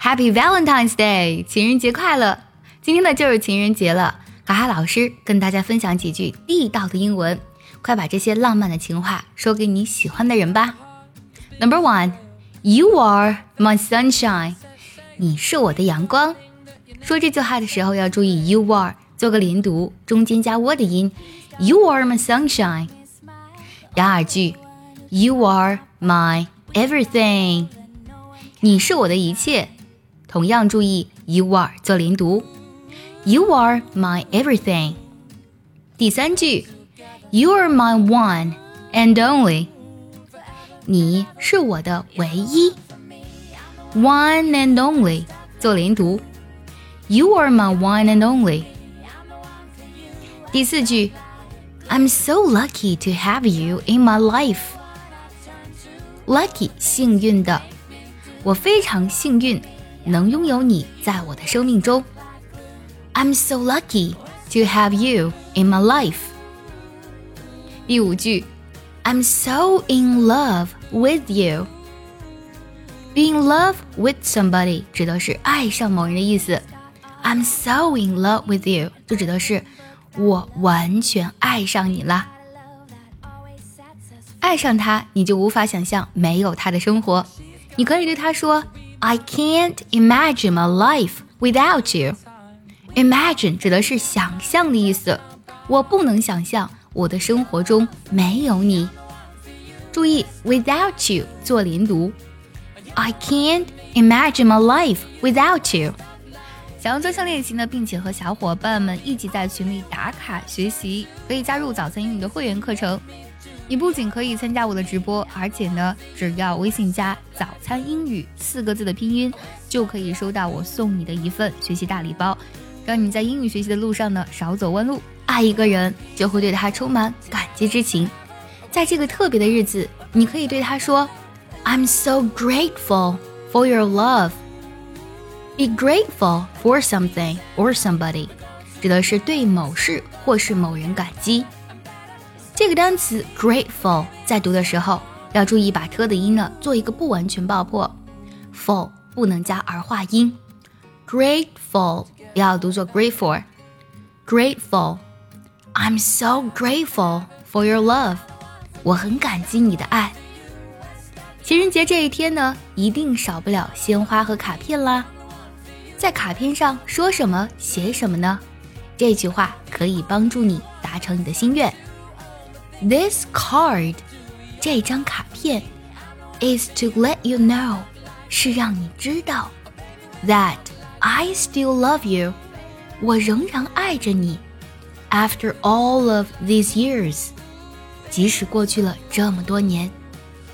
Happy Valentine's Day，情人节快乐！今天呢就是情人节了，卡卡老师跟大家分享几句地道的英文，快把这些浪漫的情话说给你喜欢的人吧。Number one，You are my sunshine，你是我的阳光。说这句话的时候要注意，You are 做个连读，中间加 w 的音。You are my sunshine。第二句，You are my everything，你是我的一切。同样注意，You are 做连读。You are my everything。第三句，You are my one and only。你是我的唯一。One and only 做连读。You are my one and only。第四句，I'm so lucky to have you in my life。Lucky 幸运的，我非常幸运 能拥有你在我的生命中。I'm so lucky to have you in my life。第五句，I'm so in love with you。Be in love with somebody 指的是爱上某人的意思。I'm so in love with you，就指的是我完全爱上你了。爱上他，你就无法想象没有他的生活。你可以对他说：“I can't imagine my life without you。” Imagine 指的是想象的意思，我不能想象我的生活中没有你。注意，without you 做连读。I can't imagine my life without you。想要专项练习呢，并且和小伙伴们一起在群里打卡学习，可以加入早餐英语的会员课程。你不仅可以参加我的直播，而且呢，只要微信加“早餐英语”四个字的拼音，就可以收到我送你的一份学习大礼包，让你在英语学习的路上呢少走弯路。爱一个人，就会对他充满感激之情。在这个特别的日子，你可以对他说：“I'm so grateful for your love。” Be grateful for something or somebody，指的是对某事或是某人感激。这个单词 grateful 在读的时候要注意把 t 的音呢做一个不完全爆破，ful 不能加儿化音。Grateful 要读作 grateful。Grateful，I'm so grateful for your love。我很感激你的爱。情人节这一天呢，一定少不了鲜花和卡片啦。在卡片上说什么写什么呢？这句话可以帮助你达成你的心愿。This card，这张卡片，is to let you know，是让你知道，that I still love you，我仍然爱着你。After all of these years，即使过去了这么多年，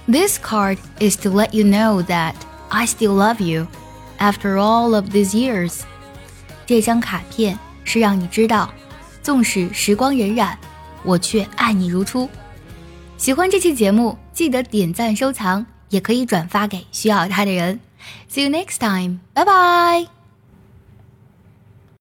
This card is to let you know that I still love you。After all of these years，这张卡片是让你知道，纵使时光荏苒， 我却爱你如初。喜欢这期节目，记得点赞收藏，也可以转发给需要它的人。See you next time，拜拜。